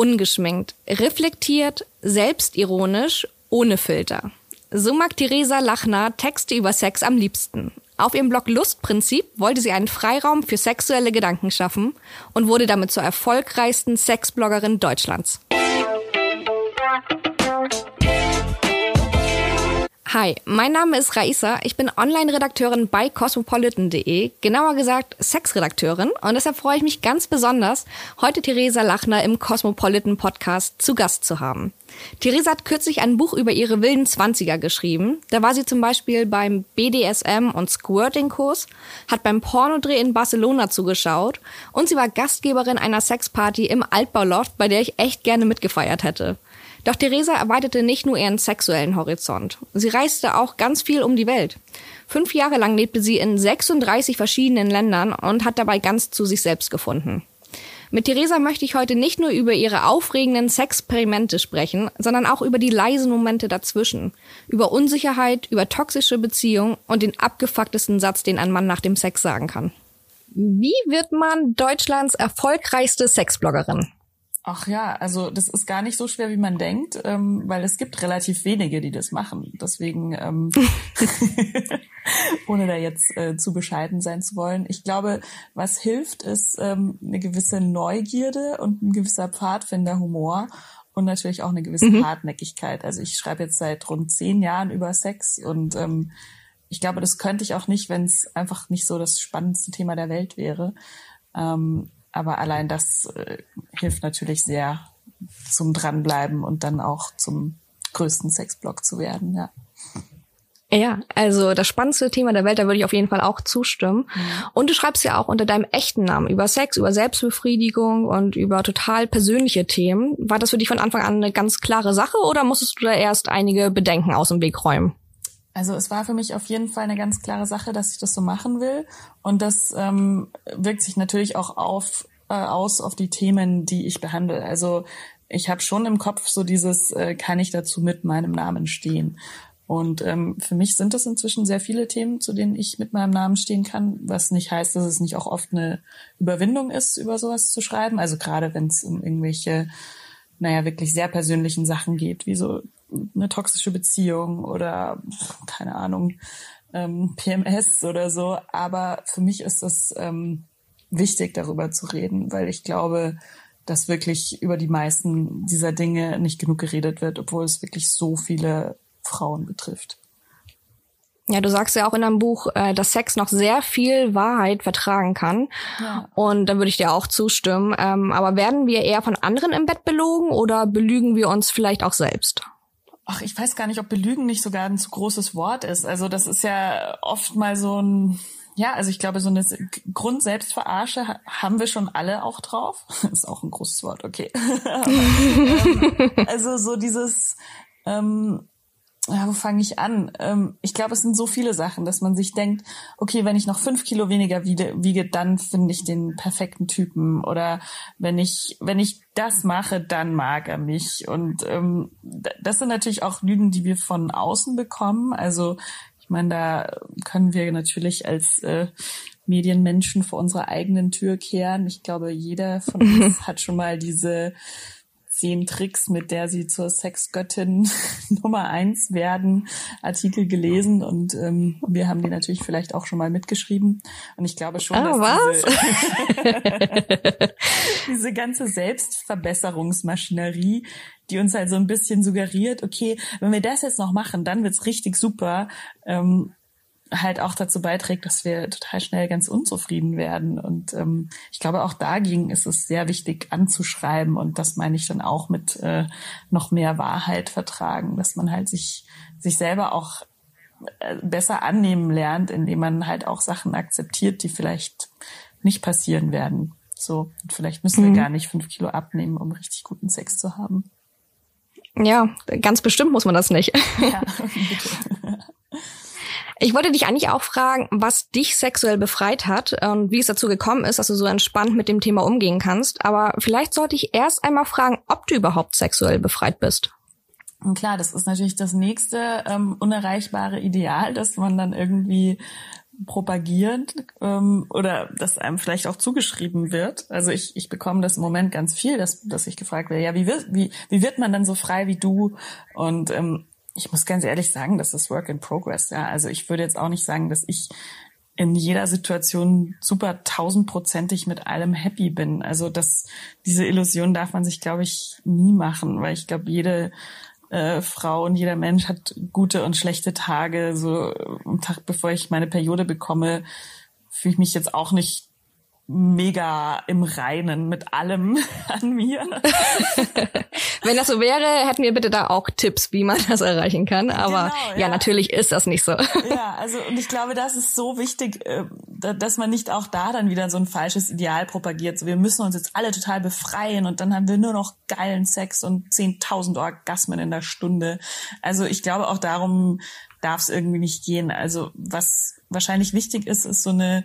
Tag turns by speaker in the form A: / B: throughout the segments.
A: Ungeschminkt, reflektiert, selbstironisch, ohne Filter. So mag Theresa Lachner Texte über Sex am liebsten. Auf ihrem Blog Lustprinzip wollte sie einen Freiraum für sexuelle Gedanken schaffen und wurde damit zur erfolgreichsten Sexbloggerin Deutschlands. Hi, mein Name ist Raisa. Ich bin Online-Redakteurin bei cosmopolitan.de, genauer gesagt Sexredakteurin. Und deshalb freue ich mich ganz besonders, heute Theresa Lachner im Cosmopolitan Podcast zu Gast zu haben. Theresa hat kürzlich ein Buch über ihre wilden Zwanziger geschrieben. Da war sie zum Beispiel beim BDSM- und Squirting-Kurs, hat beim Pornodreh in Barcelona zugeschaut und sie war Gastgeberin einer Sexparty im Altbauloft, bei der ich echt gerne mitgefeiert hätte. Doch Theresa erweiterte nicht nur ihren sexuellen Horizont. Sie reiste auch ganz viel um die Welt. Fünf Jahre lang lebte sie in 36 verschiedenen Ländern und hat dabei ganz zu sich selbst gefunden. Mit Theresa möchte ich heute nicht nur über ihre aufregenden Sexperimente sprechen, sondern auch über die leisen Momente dazwischen. Über Unsicherheit, über toxische Beziehungen und den abgefucktesten Satz, den ein Mann nach dem Sex sagen kann. Wie wird man Deutschlands erfolgreichste Sexbloggerin?
B: Ach ja, also das ist gar nicht so schwer, wie man denkt, ähm, weil es gibt relativ wenige, die das machen. Deswegen, ähm, ohne da jetzt äh, zu bescheiden sein zu wollen, ich glaube, was hilft, ist ähm, eine gewisse Neugierde und ein gewisser Pfadfinderhumor und natürlich auch eine gewisse mhm. Hartnäckigkeit. Also ich schreibe jetzt seit rund zehn Jahren über Sex und ähm, ich glaube, das könnte ich auch nicht, wenn es einfach nicht so das spannendste Thema der Welt wäre. Ähm, aber allein das äh, hilft natürlich sehr zum Dranbleiben und dann auch zum größten Sexblock zu werden, ja.
A: Ja, also das spannendste Thema der Welt, da würde ich auf jeden Fall auch zustimmen. Mhm. Und du schreibst ja auch unter deinem echten Namen über Sex, über Selbstbefriedigung und über total persönliche Themen. War das für dich von Anfang an eine ganz klare Sache oder musstest du da erst einige Bedenken aus dem Weg räumen?
B: Also es war für mich auf jeden Fall eine ganz klare Sache, dass ich das so machen will. Und das ähm, wirkt sich natürlich auch auf, äh, aus auf die Themen, die ich behandle. Also ich habe schon im Kopf so dieses, äh, kann ich dazu mit meinem Namen stehen? Und ähm, für mich sind das inzwischen sehr viele Themen, zu denen ich mit meinem Namen stehen kann, was nicht heißt, dass es nicht auch oft eine Überwindung ist, über sowas zu schreiben. Also gerade wenn es um irgendwelche, naja, wirklich sehr persönlichen Sachen geht, wie so eine toxische Beziehung oder keine Ahnung, ähm, PMS oder so. Aber für mich ist es ähm, wichtig, darüber zu reden, weil ich glaube, dass wirklich über die meisten dieser Dinge nicht genug geredet wird, obwohl es wirklich so viele Frauen betrifft.
A: Ja, du sagst ja auch in deinem Buch, äh, dass Sex noch sehr viel Wahrheit vertragen kann. Ja. Und da würde ich dir auch zustimmen. Ähm, aber werden wir eher von anderen im Bett belogen oder belügen wir uns vielleicht auch selbst?
B: Ach, ich weiß gar nicht, ob belügen nicht sogar ein zu großes Wort ist. Also das ist ja oft mal so ein, ja, also ich glaube, so eine Grundselbstverarsche haben wir schon alle auch drauf. ist auch ein großes Wort, okay. Aber, ähm, also so dieses, ähm, ja, wo fange ich an? Ähm, ich glaube, es sind so viele Sachen, dass man sich denkt, okay, wenn ich noch fünf Kilo weniger wiege, wiege dann finde ich den perfekten Typen. Oder wenn ich, wenn ich das mache, dann mag er mich. Und ähm, das sind natürlich auch Lügen, die wir von außen bekommen. Also ich meine, da können wir natürlich als äh, Medienmenschen vor unserer eigenen Tür kehren. Ich glaube, jeder von uns hat schon mal diese zehn Tricks, mit der sie zur Sexgöttin Nummer eins werden, Artikel gelesen und ähm, wir haben die natürlich vielleicht auch schon mal mitgeschrieben. Und ich glaube schon, oh, dass diese, diese ganze Selbstverbesserungsmaschinerie, die uns halt so ein bisschen suggeriert, okay, wenn wir das jetzt noch machen, dann wird's richtig super. Ähm, halt auch dazu beiträgt, dass wir total schnell ganz unzufrieden werden. Und ähm, ich glaube, auch dagegen ist es sehr wichtig anzuschreiben. Und das meine ich dann auch mit äh, noch mehr Wahrheit vertragen, dass man halt sich, sich selber auch äh, besser annehmen lernt, indem man halt auch Sachen akzeptiert, die vielleicht nicht passieren werden. So, und vielleicht müssen wir mhm. gar nicht fünf Kilo abnehmen, um richtig guten Sex zu haben.
A: Ja, ganz bestimmt muss man das nicht. Ja. Ich wollte dich eigentlich auch fragen, was dich sexuell befreit hat und wie es dazu gekommen ist, dass du so entspannt mit dem Thema umgehen kannst. Aber vielleicht sollte ich erst einmal fragen, ob du überhaupt sexuell befreit bist.
B: Und klar, das ist natürlich das nächste ähm, unerreichbare Ideal, dass man dann irgendwie propagieren ähm, oder das einem vielleicht auch zugeschrieben wird. Also ich, ich bekomme das im Moment ganz viel, dass, dass ich gefragt werde, ja, wie wird, wie, wie wird man dann so frei wie du? Und ähm, ich muss ganz ehrlich sagen, das ist Work in Progress. Ja, also ich würde jetzt auch nicht sagen, dass ich in jeder Situation super tausendprozentig mit allem happy bin. Also das, diese Illusion darf man sich, glaube ich, nie machen, weil ich glaube, jede äh, Frau und jeder Mensch hat gute und schlechte Tage. So am Tag, bevor ich meine Periode bekomme, fühle ich mich jetzt auch nicht mega im Reinen mit allem an mir.
A: Wenn das so wäre, hätten wir bitte da auch Tipps, wie man das erreichen kann. Aber genau, ja. ja. natürlich ist das nicht so.
B: Ja, also und ich glaube, das ist so wichtig, äh, dass man nicht auch da dann wieder so ein falsches Ideal propagiert. So, wir müssen uns jetzt alle total befreien und dann haben wir nur noch geilen Sex und 10.000 Orgasmen in der Stunde. Also ich glaube auch darum darf es irgendwie nicht gehen. Also was wahrscheinlich wichtig ist, ist so eine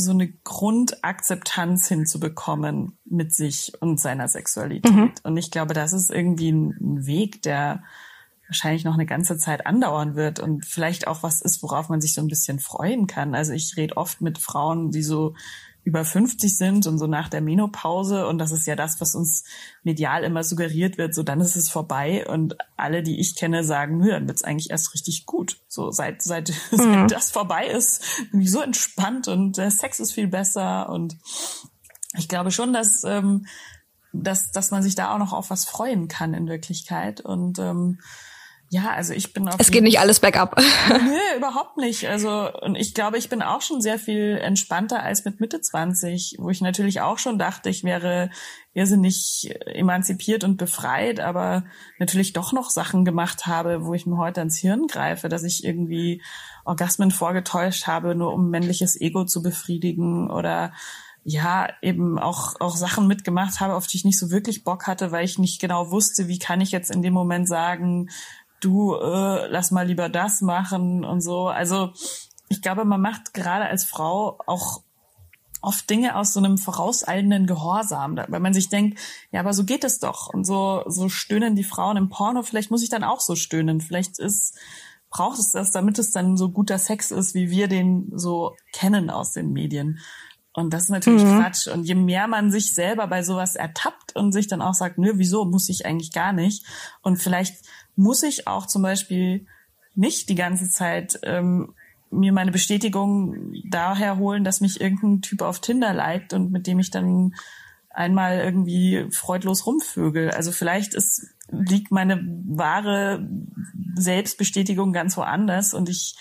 B: so eine Grundakzeptanz hinzubekommen mit sich und seiner Sexualität. Mhm. Und ich glaube, das ist irgendwie ein Weg, der wahrscheinlich noch eine ganze Zeit andauern wird und vielleicht auch was ist, worauf man sich so ein bisschen freuen kann. Also ich rede oft mit Frauen, die so über 50 sind und so nach der Menopause. Und das ist ja das, was uns medial immer suggeriert wird, so dann ist es vorbei. Und alle, die ich kenne, sagen, nö, dann wird's eigentlich erst richtig gut. So seit seit, mhm. seit das vorbei ist, bin ich so entspannt und der Sex ist viel besser. Und ich glaube schon, dass ähm, dass dass man sich da auch noch auf was freuen kann in Wirklichkeit. Und ähm, ja, also ich bin auf.
A: Es geht nicht alles bergab.
B: Nö, überhaupt nicht. Also, und ich glaube, ich bin auch schon sehr viel entspannter als mit Mitte 20, wo ich natürlich auch schon dachte, ich wäre irrsinnig emanzipiert und befreit, aber natürlich doch noch Sachen gemacht habe, wo ich mir heute ans Hirn greife, dass ich irgendwie Orgasmen vorgetäuscht habe, nur um männliches Ego zu befriedigen oder ja, eben auch, auch Sachen mitgemacht habe, auf die ich nicht so wirklich Bock hatte, weil ich nicht genau wusste, wie kann ich jetzt in dem Moment sagen, du, äh, lass mal lieber das machen und so. Also ich glaube, man macht gerade als Frau auch oft Dinge aus so einem vorauseilenden Gehorsam, weil man sich denkt, ja, aber so geht es doch. Und so, so stöhnen die Frauen im Porno, vielleicht muss ich dann auch so stöhnen. Vielleicht ist, braucht es das, damit es dann so guter Sex ist, wie wir den so kennen aus den Medien. Und das ist natürlich mhm. Quatsch. Und je mehr man sich selber bei sowas ertappt und sich dann auch sagt, nö, wieso muss ich eigentlich gar nicht? Und vielleicht muss ich auch zum Beispiel nicht die ganze Zeit ähm, mir meine Bestätigung daher holen, dass mich irgendein Typ auf Tinder liked und mit dem ich dann einmal irgendwie freudlos rumvögel. Also vielleicht ist, liegt meine wahre Selbstbestätigung ganz woanders und ich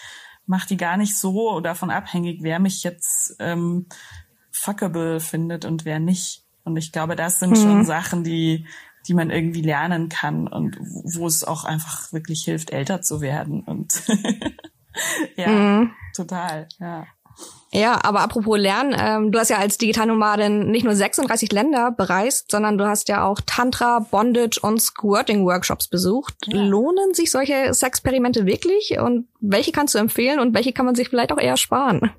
B: mache die gar nicht so davon abhängig, wer mich jetzt ähm, fuckable findet und wer nicht. Und ich glaube, das sind mhm. schon Sachen, die die man irgendwie lernen kann und wo es auch einfach wirklich hilft, älter zu werden. Und ja, mhm. total, ja.
A: Ja, aber apropos Lernen, ähm, du hast ja als Digitalnomadin nicht nur 36 Länder bereist, sondern du hast ja auch Tantra, Bondage und Squirting-Workshops besucht. Ja. Lohnen sich solche Sexperimente wirklich? Und welche kannst du empfehlen und welche kann man sich vielleicht auch eher sparen?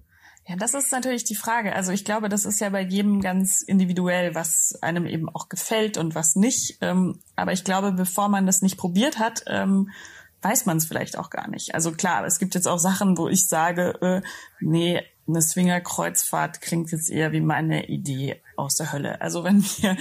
B: Ja, das ist natürlich die Frage. Also ich glaube, das ist ja bei jedem ganz individuell, was einem eben auch gefällt und was nicht. Ähm, aber ich glaube, bevor man das nicht probiert hat, ähm, weiß man es vielleicht auch gar nicht. Also klar, es gibt jetzt auch Sachen, wo ich sage, äh, nee, eine Swingerkreuzfahrt klingt jetzt eher wie meine Idee aus der Hölle. Also wenn wir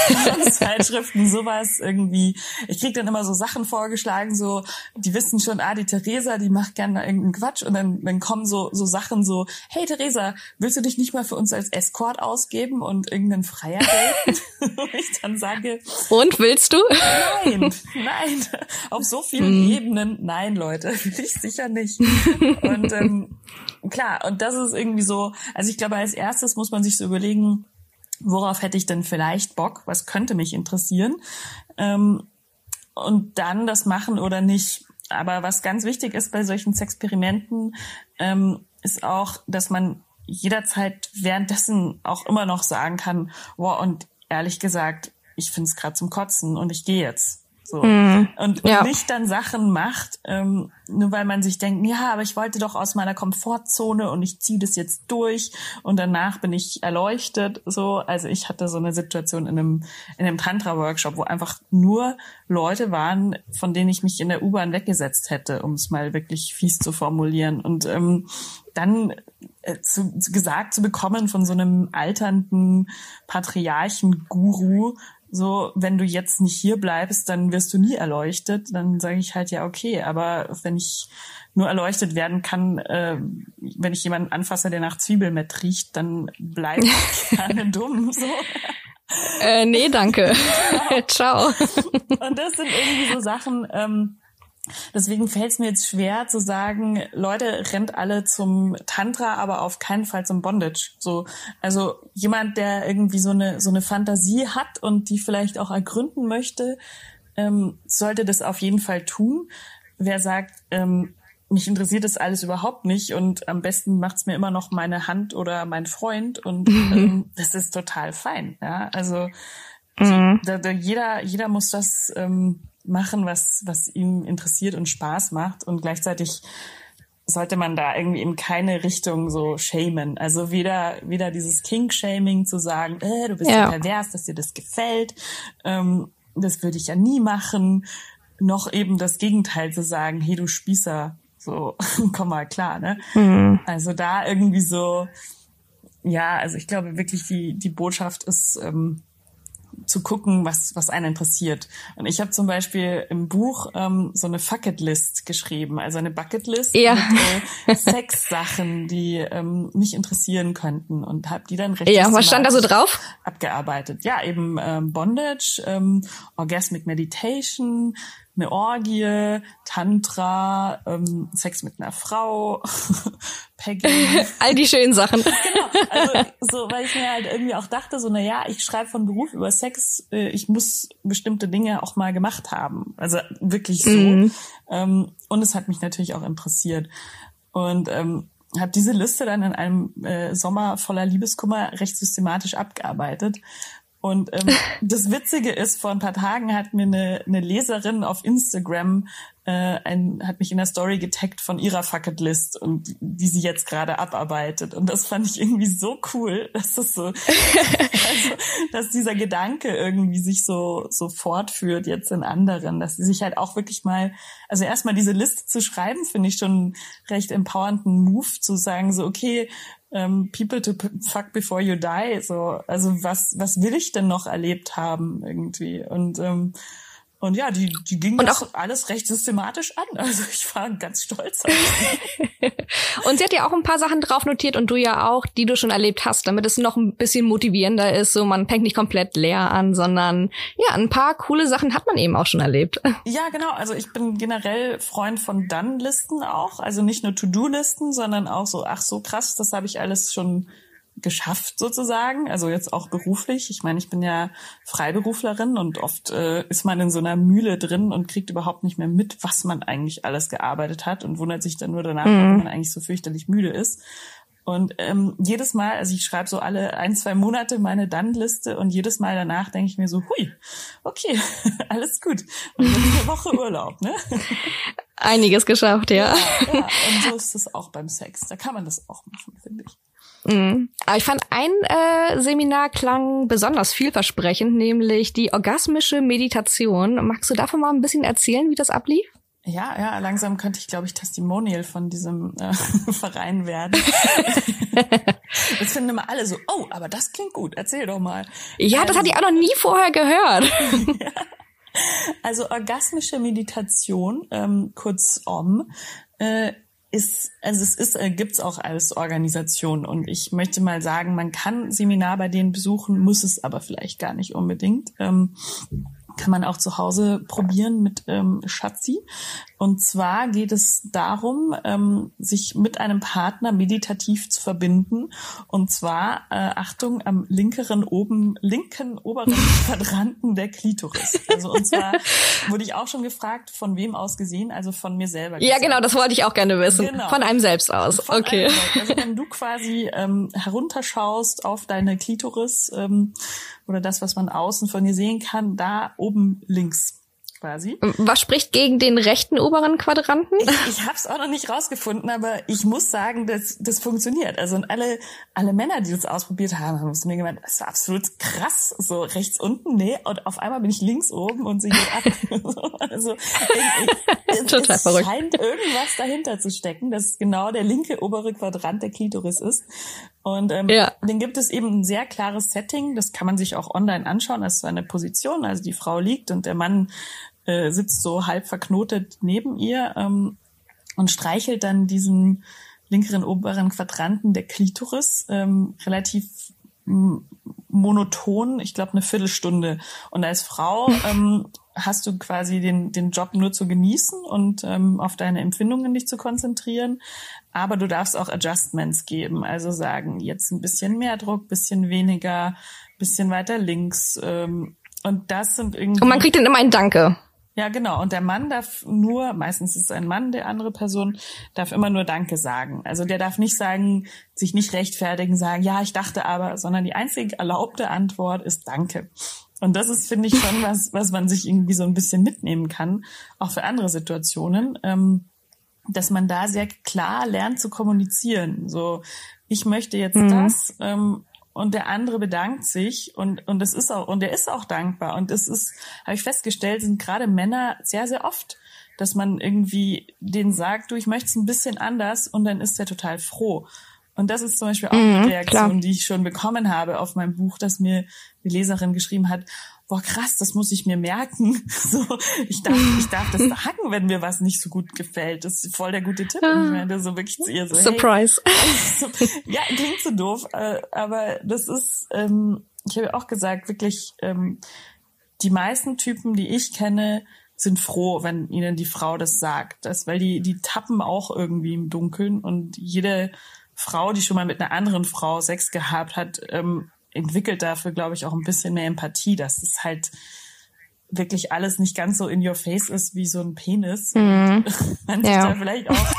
B: Zeitschriften sowas irgendwie, ich krieg dann immer so Sachen vorgeschlagen, so die wissen schon, ah, die Theresa, die macht gerne irgendeinen Quatsch und dann, dann kommen so so Sachen so, hey Theresa, willst du dich nicht mal für uns als Escort ausgeben und irgendeinen Freier daten? ich dann sage,
A: und willst du?
B: Nein, nein, auf so vielen mm. Ebenen, nein, Leute, will ich sicher nicht. Und ähm, klar, und das ist irgendwie so, also ich glaube, als erstes muss man sich so überlegen, worauf hätte ich denn vielleicht Bock, was könnte mich interessieren ähm, und dann das machen oder nicht. Aber was ganz wichtig ist bei solchen Experimenten, ähm, ist auch, dass man jederzeit währenddessen auch immer noch sagen kann, wow, und ehrlich gesagt, ich finde es gerade zum Kotzen und ich gehe jetzt. So. Mhm. Und, und ja. nicht dann Sachen macht, ähm, nur weil man sich denkt, ja, aber ich wollte doch aus meiner Komfortzone und ich ziehe das jetzt durch und danach bin ich erleuchtet. So, also ich hatte so eine Situation in einem, in einem Tantra-Workshop, wo einfach nur Leute waren, von denen ich mich in der U-Bahn weggesetzt hätte, um es mal wirklich fies zu formulieren. Und ähm, dann äh, zu, gesagt zu bekommen von so einem alternden Patriarchen-Guru, so, wenn du jetzt nicht hier bleibst, dann wirst du nie erleuchtet. Dann sage ich halt ja, okay, aber wenn ich nur erleuchtet werden kann, äh, wenn ich jemanden anfasse, der nach Zwiebelmett riecht, dann bleib ich gerne dumm. So.
A: Äh, nee, danke. Ciao.
B: Und das sind irgendwie so Sachen, ähm, Deswegen fällt es mir jetzt schwer zu sagen, Leute, rennt alle zum Tantra, aber auf keinen Fall zum Bondage. So, also jemand, der irgendwie so eine so eine Fantasie hat und die vielleicht auch ergründen möchte, ähm, sollte das auf jeden Fall tun. Wer sagt, ähm, mich interessiert das alles überhaupt nicht und am besten macht's mir immer noch meine Hand oder mein Freund und ähm, das ist total fein. Ja, also mhm. da, da, jeder jeder muss das ähm, machen, was, was ihm interessiert und Spaß macht. Und gleichzeitig sollte man da irgendwie in keine Richtung so shamen. Also weder, weder dieses King-Shaming zu sagen, äh, du bist ja. pervers, dass dir das gefällt, ähm, das würde ich ja nie machen, noch eben das Gegenteil zu sagen, hey, du Spießer, so, komm mal klar, ne? Mhm. Also da irgendwie so, ja, also ich glaube wirklich, die, die Botschaft ist, ähm, zu gucken, was, was einen interessiert. Und ich habe zum Beispiel im Buch ähm, so eine Fucket-List geschrieben, also eine Bucket-List
A: ja.
B: mit äh, Sex-Sachen, die ähm, mich interessieren könnten und habe die dann recht
A: Ja, was stand da so drauf?
B: Abgearbeitet. Ja, eben ähm, Bondage, ähm, Orgasmic Meditation, eine Orgie, Tantra, ähm, Sex mit einer Frau, Pegging.
A: All die schönen Sachen.
B: genau. Also so, weil ich mir halt irgendwie auch dachte, so, na ja, ich schreibe von Beruf über Sex, äh, ich muss bestimmte Dinge auch mal gemacht haben. Also wirklich so. Mhm. Ähm, und es hat mich natürlich auch interessiert. Und ähm, habe diese Liste dann in einem äh, Sommer voller Liebeskummer recht systematisch abgearbeitet und ähm, das Witzige ist, vor ein paar Tagen hat mir eine, eine Leserin auf Instagram äh, ein, hat mich in der Story getaggt von ihrer Fucket List und die sie jetzt gerade abarbeitet. Und das fand ich irgendwie so cool, dass das so, also, dass dieser Gedanke irgendwie sich so, so fortführt jetzt in anderen, dass sie sich halt auch wirklich mal, also erstmal diese Liste zu schreiben, finde ich schon recht empowernden Move, zu sagen so, okay, ähm, People to fuck before you die. So, also was, was will ich denn noch erlebt haben irgendwie? Und ähm, und ja, die, die ging und auch alles recht systematisch an. Also ich war ganz stolz.
A: und sie hat ja auch ein paar Sachen drauf notiert und du ja auch, die du schon erlebt hast, damit es noch ein bisschen motivierender ist. So, man fängt nicht komplett leer an, sondern ja, ein paar coole Sachen hat man eben auch schon erlebt.
B: Ja, genau. Also ich bin generell Freund von Done-Listen auch. Also nicht nur To-Do-Listen, sondern auch so, ach so krass, das habe ich alles schon geschafft sozusagen, also jetzt auch beruflich. Ich meine, ich bin ja Freiberuflerin und oft äh, ist man in so einer Mühle drin und kriegt überhaupt nicht mehr mit, was man eigentlich alles gearbeitet hat und wundert sich dann nur danach, mhm. wenn man eigentlich so fürchterlich müde ist. Und ähm, jedes Mal, also ich schreibe so alle ein, zwei Monate meine Dann-Liste und jedes Mal danach denke ich mir so, hui, okay, alles gut. Und jetzt eine Woche Urlaub, ne?
A: Einiges geschafft, ja.
B: ja. Ja, und so ist es auch beim Sex. Da kann man das auch machen, finde ich.
A: Mhm. Aber ich fand ein äh, Seminar klang besonders vielversprechend, nämlich die orgasmische Meditation. Magst du davon mal ein bisschen erzählen, wie das ablief?
B: Ja, ja, langsam könnte ich, glaube ich, Testimonial von diesem äh, Verein werden. das finden immer alle so, oh, aber das klingt gut, erzähl doch mal.
A: Ja, also, das hatte ich auch noch nie vorher gehört.
B: ja. Also orgasmische Meditation, ähm, kurz OM, äh, ist, also es ist, äh, gibt's auch als Organisation und ich möchte mal sagen, man kann Seminar bei denen besuchen, muss es aber vielleicht gar nicht unbedingt. Ähm, kann man auch zu Hause probieren mit ähm, Schatzi. Und zwar geht es darum, ähm, sich mit einem Partner meditativ zu verbinden. Und zwar, äh, Achtung, am linkeren oben, linken oberen Quadranten der Klitoris. Also und zwar wurde ich auch schon gefragt, von wem aus gesehen, also von mir selber.
A: Gesagt. Ja, genau, das wollte ich auch gerne wissen. Genau. Von einem selbst aus. Von okay.
B: Also wenn du quasi ähm, herunterschaust auf deine Klitoris ähm, oder das, was man außen von dir sehen kann, da oben links quasi.
A: Was spricht gegen den rechten oberen Quadranten?
B: Ich, ich habe es auch noch nicht rausgefunden, aber ich muss sagen, dass das funktioniert. Also und alle alle Männer, die das ausprobiert haben, haben es mir gemeint, das ist absolut krass. So rechts unten, nee, und auf einmal bin ich links oben und sie geht ab. also ich, ich, Total es verrückt. scheint irgendwas dahinter zu stecken, dass genau der linke obere Quadrant der Klitoris ist. Und ähm, ja. den gibt es eben ein sehr klares Setting. Das kann man sich auch online anschauen. Das ist eine Position, also die Frau liegt und der Mann äh, sitzt so halb verknotet neben ihr ähm, und streichelt dann diesen linkeren oberen Quadranten der Klitoris ähm, relativ monoton, ich glaube eine Viertelstunde. Und als Frau ähm, hast du quasi den, den Job nur zu genießen und ähm, auf deine Empfindungen dich zu konzentrieren. Aber du darfst auch Adjustments geben, also sagen, jetzt ein bisschen mehr Druck, bisschen weniger, bisschen weiter links. Ähm, und das sind irgendwie.
A: Und man kriegt dann immer ein Danke.
B: Ja, genau. Und der Mann darf nur, meistens ist es ein Mann, der andere Person, darf immer nur Danke sagen. Also der darf nicht sagen, sich nicht rechtfertigen, sagen, ja, ich dachte aber, sondern die einzige erlaubte Antwort ist Danke. Und das ist, finde ich, schon was, was man sich irgendwie so ein bisschen mitnehmen kann, auch für andere Situationen, ähm, dass man da sehr klar lernt zu kommunizieren. So, ich möchte jetzt mhm. das, ähm, und der andere bedankt sich und und das ist auch und der ist auch dankbar. Und es ist habe ich festgestellt sind gerade Männer sehr sehr oft dass man irgendwie denen sagt du ich möchte es ein bisschen anders und dann ist der total froh. Und das ist zum Beispiel auch mhm, eine Reaktion, klar. die ich schon bekommen habe auf mein Buch, dass mir die Leserin geschrieben hat, boah krass, das muss ich mir merken. So, ich darf, ich darf das sagen, wenn mir was nicht so gut gefällt. Das ist voll der gute Tipp. Ich meine so wirklich zu ihr so,
A: Surprise.
B: Hey, ja, klingt so doof, äh, aber das ist, ähm, ich habe auch gesagt, wirklich, ähm, die meisten Typen, die ich kenne, sind froh, wenn ihnen die Frau das sagt. Das, weil die, die tappen auch irgendwie im Dunkeln und jede Frau, die schon mal mit einer anderen Frau Sex gehabt hat, ähm, entwickelt dafür, glaube ich, auch ein bisschen mehr Empathie, dass es halt wirklich alles nicht ganz so in your face ist wie so ein Penis. Mhm. Man sich ja. da vielleicht auch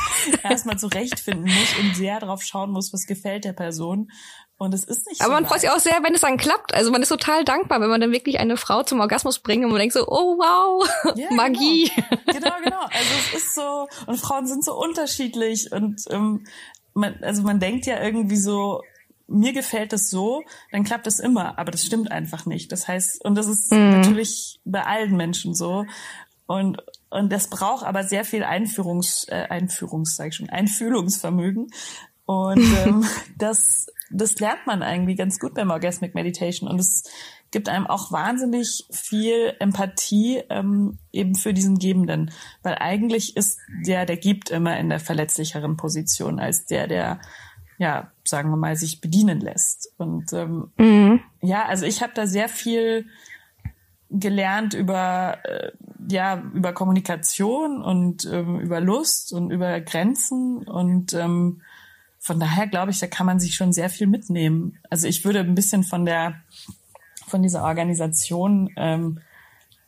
B: erstmal zurechtfinden muss und sehr drauf schauen muss, was gefällt der Person. Und es ist nicht
A: Aber so man freut sich auch sehr, wenn es dann klappt. Also man ist total dankbar, wenn man dann wirklich eine Frau zum Orgasmus bringt und man denkt so, oh wow, ja, Magie.
B: Genau. genau, genau. Also es ist so, und Frauen sind so unterschiedlich und ähm, man, also man denkt ja irgendwie so, mir gefällt es so, dann klappt es immer, aber das stimmt einfach nicht. Das heißt, und das ist mhm. natürlich bei allen Menschen so. Und, und das braucht aber sehr viel Einführungs, äh, Einführungs, sag ich schon, Einfühlungsvermögen. Und ähm, das, das lernt man eigentlich ganz gut beim Orgasmic Meditation. Und es gibt einem auch wahnsinnig viel Empathie ähm, eben für diesen Gebenden. Weil eigentlich ist der, der gibt, immer in der verletzlicheren Position als der, der ja, sagen wir mal, sich bedienen lässt. Und ähm, mhm. ja, also ich habe da sehr viel gelernt über äh, ja über Kommunikation und ähm, über Lust und über Grenzen und ähm, von daher glaube ich, da kann man sich schon sehr viel mitnehmen. Also ich würde ein bisschen von der von dieser Organisation ähm,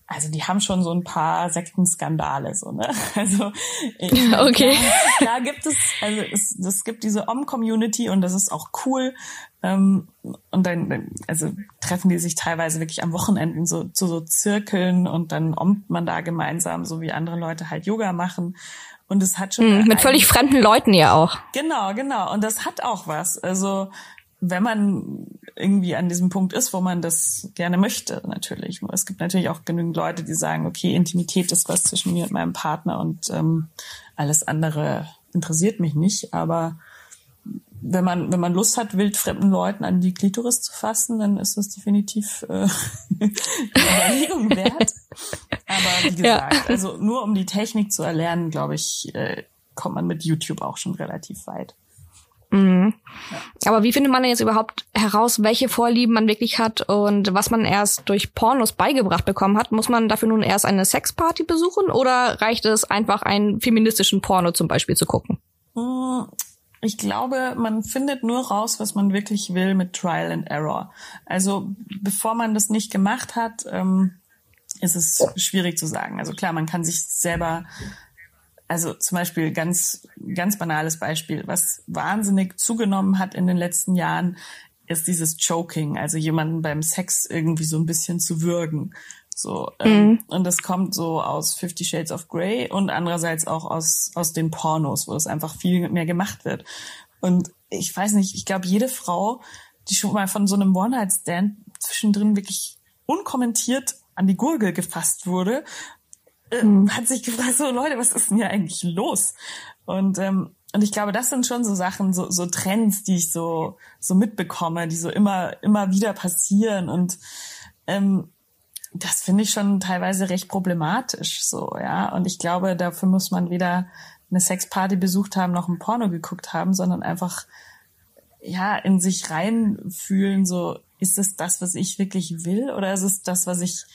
B: also die haben schon so ein paar Sektenskandale, so, ne? Also
A: okay.
B: da, gibt es, also es, es gibt diese Om-Community und das ist auch cool. Ähm, und dann, also treffen die sich teilweise wirklich am Wochenenden so zu so Zirkeln und dann ommt man da gemeinsam, so wie andere Leute halt Yoga machen. Und es hat schon.
A: Mm, mit völlig fremden Leuten ja auch.
B: Genau, genau. Und das hat auch was. Also wenn man irgendwie an diesem Punkt ist, wo man das gerne möchte, natürlich. Es gibt natürlich auch genügend Leute, die sagen, okay, Intimität ist was zwischen mir und meinem Partner und ähm, alles andere interessiert mich nicht. Aber wenn man, wenn man Lust hat, wildfremden Leuten an die Klitoris zu fassen, dann ist das definitiv äh, Überlegung wert. Aber wie gesagt, ja. also nur um die Technik zu erlernen, glaube ich, äh, kommt man mit YouTube auch schon relativ weit.
A: Mhm. Ja. Aber wie findet man denn jetzt überhaupt heraus, welche Vorlieben man wirklich hat und was man erst durch Pornos beigebracht bekommen hat? Muss man dafür nun erst eine Sexparty besuchen oder reicht es einfach, einen feministischen Porno zum Beispiel zu gucken?
B: Hm, ich glaube, man findet nur raus, was man wirklich will mit Trial and Error. Also bevor man das nicht gemacht hat, ähm, ist es schwierig zu sagen. Also klar, man kann sich selber also zum Beispiel ganz, ganz banales Beispiel, was wahnsinnig zugenommen hat in den letzten Jahren, ist dieses Choking, also jemanden beim Sex irgendwie so ein bisschen zu würgen. So ähm, mhm. und das kommt so aus Fifty Shades of Grey und andererseits auch aus aus den Pornos, wo es einfach viel mehr gemacht wird. Und ich weiß nicht, ich glaube, jede Frau, die schon mal von so einem One-Night-Stand zwischendrin wirklich unkommentiert an die Gurgel gefasst wurde, äh, mhm. hat sich gefragt, so Leute, was ist denn hier eigentlich los? Und ähm, und ich glaube, das sind schon so Sachen, so, so Trends, die ich so so mitbekomme, die so immer immer wieder passieren und ähm, das finde ich schon teilweise recht problematisch so, ja. Und ich glaube, dafür muss man weder eine Sexparty besucht haben, noch ein Porno geguckt haben, sondern einfach ja in sich reinfühlen, so ist es das, was ich wirklich will, oder ist es das, was ich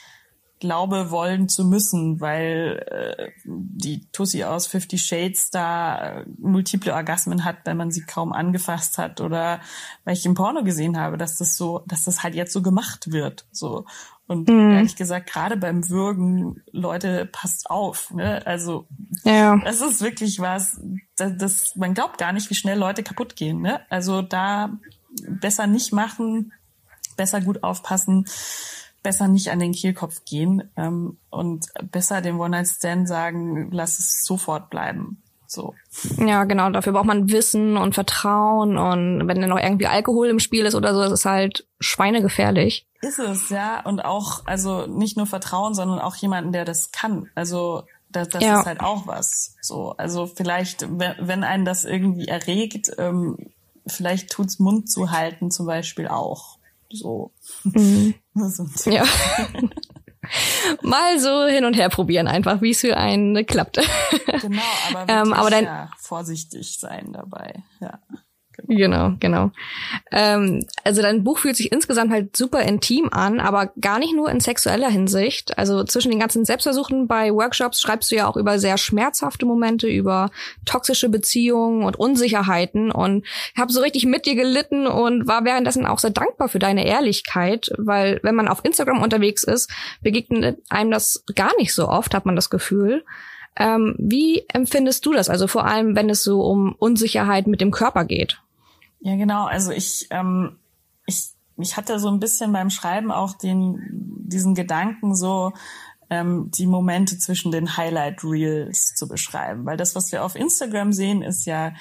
B: glaube wollen zu müssen, weil äh, die Tussi aus Fifty Shades da äh, multiple Orgasmen hat, wenn man sie kaum angefasst hat oder weil ich im Porno gesehen habe, dass das so, dass das halt jetzt so gemacht wird, so und mhm. ehrlich gesagt, gerade beim Würgen, Leute, passt auf. Ne? Also ja. das ist wirklich was, das, das, man glaubt gar nicht, wie schnell Leute kaputt gehen. Ne? Also da besser nicht machen, besser gut aufpassen besser nicht an den Kehlkopf gehen ähm, und besser dem One-Night-Stand sagen, lass es sofort bleiben. So.
A: Ja, genau. Dafür braucht man Wissen und Vertrauen und wenn dann noch irgendwie Alkohol im Spiel ist oder so, das ist halt schweinegefährlich.
B: Ist es, ja. Und auch, also nicht nur Vertrauen, sondern auch jemanden, der das kann. Also das, das ja. ist halt auch was. So, also vielleicht, wenn, einen das irgendwie erregt, ähm, vielleicht tut's Mund zu halten zum Beispiel auch. So. Mhm.
A: Ja. Mal so hin und her probieren, einfach wie es für einen klappt.
B: Genau, aber, ähm, aber dann ja, vorsichtig sein dabei. Ja.
A: Genau, genau. Ähm, also dein Buch fühlt sich insgesamt halt super intim an, aber gar nicht nur in sexueller Hinsicht. Also zwischen den ganzen Selbstversuchen bei Workshops schreibst du ja auch über sehr schmerzhafte Momente, über toxische Beziehungen und Unsicherheiten und habe so richtig mit dir gelitten und war währenddessen auch sehr dankbar für deine Ehrlichkeit, weil wenn man auf Instagram unterwegs ist, begegnet einem das gar nicht so oft, hat man das Gefühl. Ähm, wie empfindest du das? Also vor allem, wenn es so um Unsicherheit mit dem Körper geht.
B: Ja, genau. Also ich, ähm, ich, ich hatte so ein bisschen beim Schreiben auch den, diesen Gedanken so, ähm, die Momente zwischen den Highlight Reels zu beschreiben. Weil das, was wir auf Instagram sehen, ist ja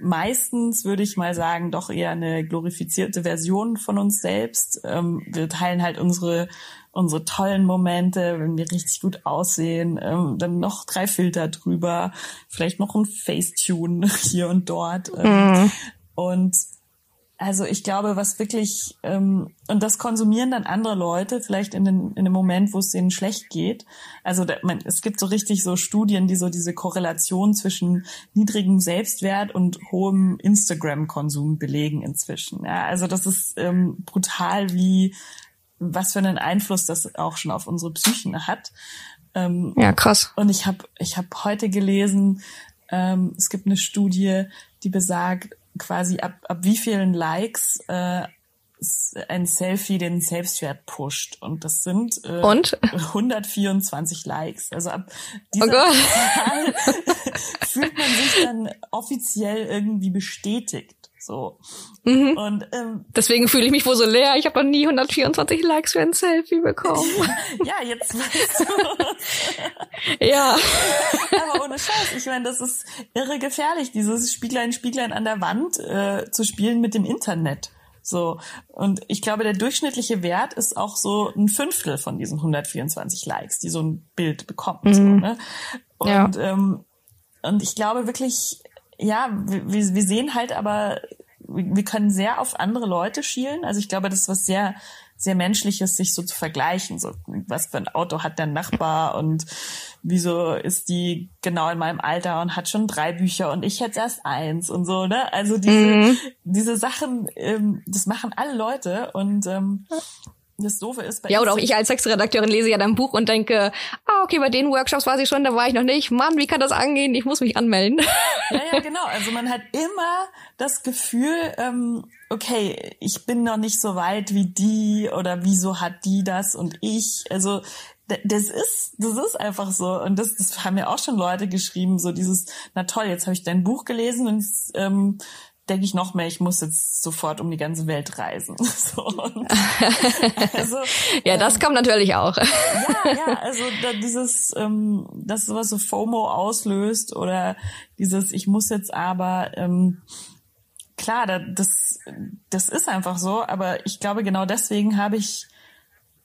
B: meistens, würde ich mal sagen, doch eher eine glorifizierte Version von uns selbst. Ähm, wir teilen halt unsere unsere tollen Momente, wenn wir richtig gut aussehen, ähm, dann noch drei Filter drüber, vielleicht noch ein Facetune hier und dort. Ähm, mhm. Und also ich glaube, was wirklich, ähm, und das konsumieren dann andere Leute, vielleicht in, den, in dem Moment, wo es denen schlecht geht. Also da, man, es gibt so richtig so Studien, die so diese Korrelation zwischen niedrigem Selbstwert und hohem Instagram-Konsum belegen inzwischen. Ja, also das ist ähm, brutal, wie was für einen Einfluss das auch schon auf unsere Psychen hat.
A: Ähm, ja, krass.
B: Und ich habe ich hab heute gelesen, ähm, es gibt eine Studie, die besagt, quasi ab, ab wie vielen Likes äh, ein Selfie den Selbstwert pusht. Und das sind äh,
A: Und?
B: 124 Likes. Also ab dieser oh Zahl fühlt man sich dann offiziell irgendwie bestätigt. So.
A: Mhm. Und ähm, deswegen fühle ich mich wohl so leer. Ich habe noch nie 124 Likes für ein Selfie bekommen.
B: ja, jetzt weißt
A: du. ja.
B: Aber ohne Scheiß, ich meine, das ist irre gefährlich, dieses Spieglein, Spieglein an der Wand äh, zu spielen mit dem Internet. So. Und ich glaube, der durchschnittliche Wert ist auch so ein Fünftel von diesen 124 Likes, die so ein Bild bekommt. Mhm. So, ne? Und, ja. ähm, und ich glaube wirklich, ja, wir, wir sehen halt aber, wir können sehr auf andere Leute schielen. Also ich glaube, das ist was sehr, sehr Menschliches, sich so zu vergleichen. So, was für ein Auto hat der Nachbar und wieso ist die genau in meinem Alter und hat schon drei Bücher und ich jetzt erst eins und so, ne? Also diese, mhm. diese Sachen, ähm, das machen alle Leute und ähm, das Doofe ist
A: bei Ja, oder auch ich als Sexredakteurin lese ja dein Buch und denke, okay, bei den Workshops war sie schon, da war ich noch nicht. Mann, wie kann das angehen? Ich muss mich anmelden.
B: Ja, ja, genau. Also man hat immer das Gefühl, ähm, okay, ich bin noch nicht so weit wie die oder wieso hat die das und ich. Also das ist, das ist einfach so. Und das, das haben ja auch schon Leute geschrieben, so dieses, na toll, jetzt habe ich dein Buch gelesen und ähm, denke ich noch mehr, ich muss jetzt sofort um die ganze Welt reisen. So,
A: also, ja, das ähm, kommt natürlich auch.
B: ja, ja, also da, dieses, ähm, das was so FOMO auslöst oder dieses, ich muss jetzt aber, ähm, klar, das, das ist einfach so, aber ich glaube, genau deswegen habe ich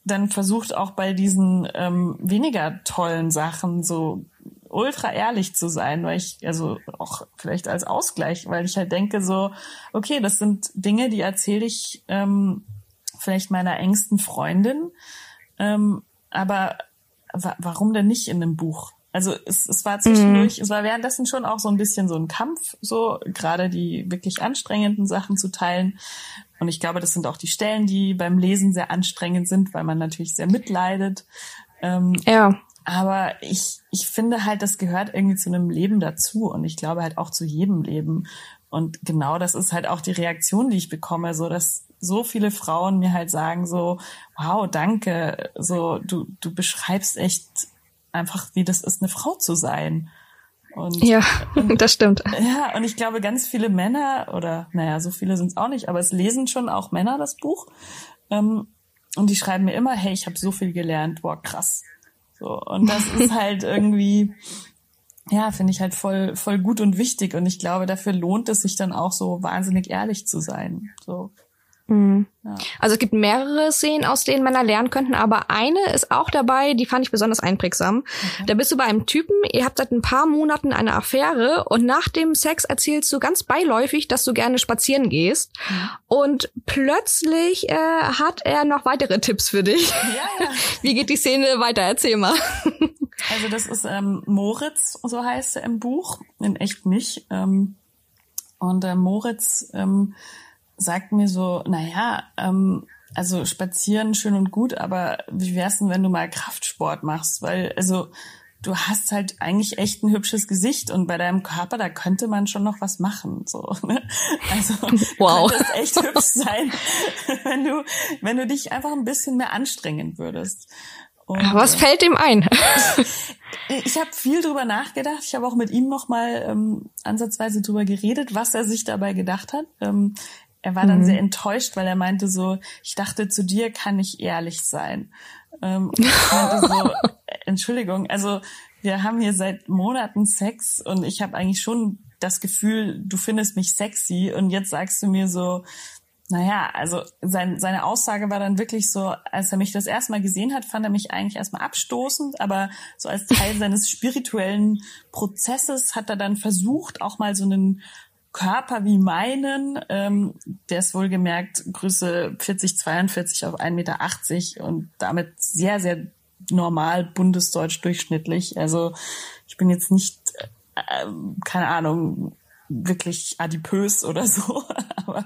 B: dann versucht auch bei diesen ähm, weniger tollen Sachen so ultra ehrlich zu sein, weil ich, also auch vielleicht als Ausgleich, weil ich halt denke so, okay, das sind Dinge, die erzähle ich ähm, vielleicht meiner engsten Freundin, ähm, aber wa warum denn nicht in einem Buch? Also es, es war zwischendurch, mhm. es war währenddessen schon auch so ein bisschen so ein Kampf, so gerade die wirklich anstrengenden Sachen zu teilen. Und ich glaube, das sind auch die Stellen, die beim Lesen sehr anstrengend sind, weil man natürlich sehr mitleidet. Ähm,
A: ja.
B: Aber ich, ich finde halt, das gehört irgendwie zu einem Leben dazu und ich glaube halt auch zu jedem Leben. Und genau das ist halt auch die Reaktion, die ich bekomme, so dass so viele Frauen mir halt sagen so, wow, danke, so du, du beschreibst echt einfach, wie das ist, eine Frau zu sein.
A: Und, ja, und, das stimmt.
B: Ja, und ich glaube, ganz viele Männer, oder naja, so viele sind es auch nicht, aber es lesen schon auch Männer das Buch. Ähm, und die schreiben mir immer, hey, ich habe so viel gelernt, boah, krass. So, und das ist halt irgendwie, ja, finde ich halt voll, voll gut und wichtig. Und ich glaube, dafür lohnt es sich dann auch so wahnsinnig ehrlich zu sein. So.
A: Mhm. Ja. Also es gibt mehrere Szenen, aus denen Männer lernen könnten, aber eine ist auch dabei, die fand ich besonders einprägsam. Okay. Da bist du bei einem Typen, ihr habt seit ein paar Monaten eine Affäre und nach dem Sex erzählst du ganz beiläufig, dass du gerne spazieren gehst. Mhm. Und plötzlich äh, hat er noch weitere Tipps für dich. Ja, ja. Wie geht die Szene weiter? Erzähl mal.
B: Also das ist ähm, Moritz, so heißt er im Buch, in echt nicht. Ähm, und äh, Moritz ähm, sagt mir so, naja, ähm, also spazieren schön und gut, aber wie wär's denn, wenn du mal Kraftsport machst? Weil, also, du hast halt eigentlich echt ein hübsches Gesicht und bei deinem Körper, da könnte man schon noch was machen, so, ne? Also, wow. könnte es echt hübsch sein, wenn du, wenn du dich einfach ein bisschen mehr anstrengen würdest.
A: Und, was fällt ihm ein?
B: ich habe viel drüber nachgedacht. Ich habe auch mit ihm noch mal ähm, ansatzweise drüber geredet, was er sich dabei gedacht hat. Ähm, er war dann mhm. sehr enttäuscht, weil er meinte so, ich dachte, zu dir kann ich ehrlich sein. Ähm, und ich meinte so, Entschuldigung, also wir haben hier seit Monaten Sex und ich habe eigentlich schon das Gefühl, du findest mich sexy und jetzt sagst du mir so, naja, also sein, seine Aussage war dann wirklich so, als er mich das erste Mal gesehen hat, fand er mich eigentlich erstmal abstoßend, aber so als Teil seines spirituellen Prozesses hat er dann versucht, auch mal so einen Körper wie meinen, ähm, der ist wohlgemerkt Größe 40, 42 auf 1,80 Meter und damit sehr, sehr normal bundesdeutsch durchschnittlich. Also ich bin jetzt nicht, äh, keine Ahnung, wirklich adipös oder so, aber